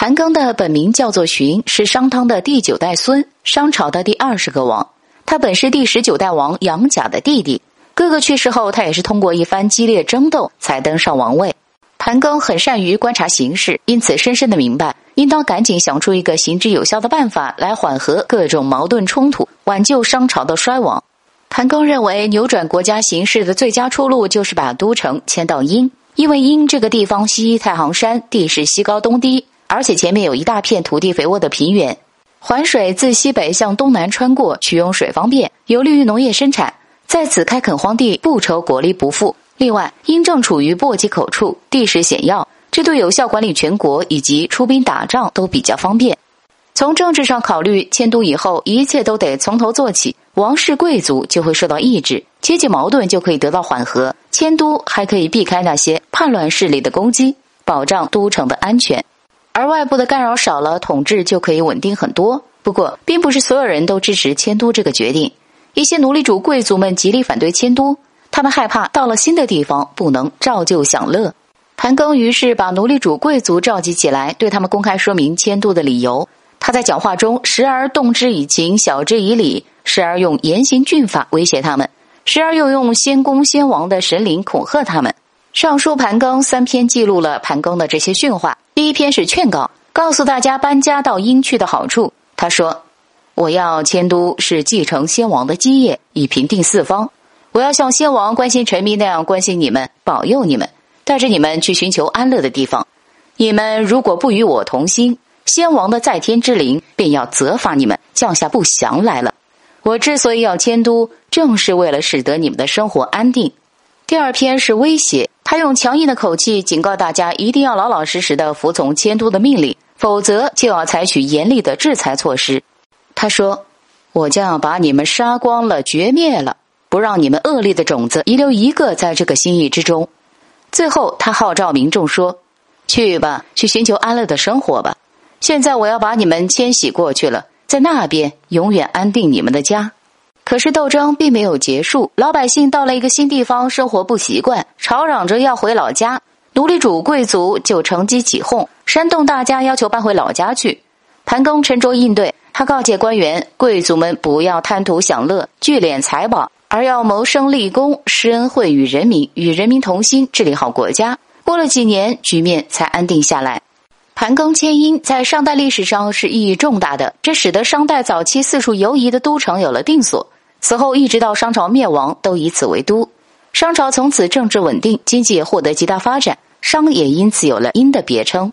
盘庚的本名叫做荀，是商汤的第九代孙，商朝的第二十个王。他本是第十九代王杨甲的弟弟。哥哥去世后，他也是通过一番激烈争斗才登上王位。盘庚很善于观察形势，因此深深的明白，应当赶紧想出一个行之有效的办法来缓和各种矛盾冲突，挽救商朝的衰亡。盘庚认为，扭转国家形势的最佳出路就是把都城迁到殷，因为殷这个地方西太行山，地势西高东低。而且前面有一大片土地肥沃的平原，环水自西北向东南穿过，取用水方便，有利于农业生产。在此开垦荒地，不愁国力不富。另外，因正处于簸箕口处，地势险要，这对有效管理全国以及出兵打仗都比较方便。从政治上考虑，迁都以后，一切都得从头做起，王室贵族就会受到抑制，阶级矛盾就可以得到缓和。迁都还可以避开那些叛乱势力的攻击，保障都城的安全。而外部的干扰少了，统治就可以稳定很多。不过，并不是所有人都支持迁都这个决定。一些奴隶主贵族们极力反对迁都，他们害怕到了新的地方不能照旧享乐。盘庚于是把奴隶主贵族召集起来，对他们公开说明迁都的理由。他在讲话中时而动之以情，晓之以理；时而用严刑峻法威胁他们；时而又用先公先王的神灵恐吓他们。上书盘庚三篇记录了盘庚的这些训话。第一篇是劝告，告诉大家搬家到殷去的好处。他说：“我要迁都，是继承先王的基业，以平定四方。我要像先王关心臣民那样关心你们，保佑你们，带着你们去寻求安乐的地方。你们如果不与我同心，先王的在天之灵便要责罚你们，降下不祥来了。我之所以要迁都，正是为了使得你们的生活安定。”第二篇是威胁。他用强硬的口气警告大家，一定要老老实实的服从监督的命令，否则就要采取严厉的制裁措施。他说：“我将要把你们杀光了，绝灭了，不让你们恶劣的种子遗留一个在这个心意之中。”最后，他号召民众说：“去吧，去寻求安乐的生活吧。现在我要把你们迁徙过去了，在那边永远安定你们的家。”可是斗争并没有结束，老百姓到了一个新地方生活不习惯，吵嚷着要回老家。奴隶主贵族就乘机起哄，煽动大家要求搬回老家去。盘庚沉着应对，他告诫官员：贵族们不要贪图享乐、聚敛财宝，而要谋生立功、施恩惠与人民，与人民同心，治理好国家。过了几年，局面才安定下来。盘庚迁殷在商代历史上是意义重大的，这使得商代早期四处游移的都城有了定所。此后一直到商朝灭亡，都以此为都。商朝从此政治稳定，经济也获得极大发展，商也因此有了殷的别称。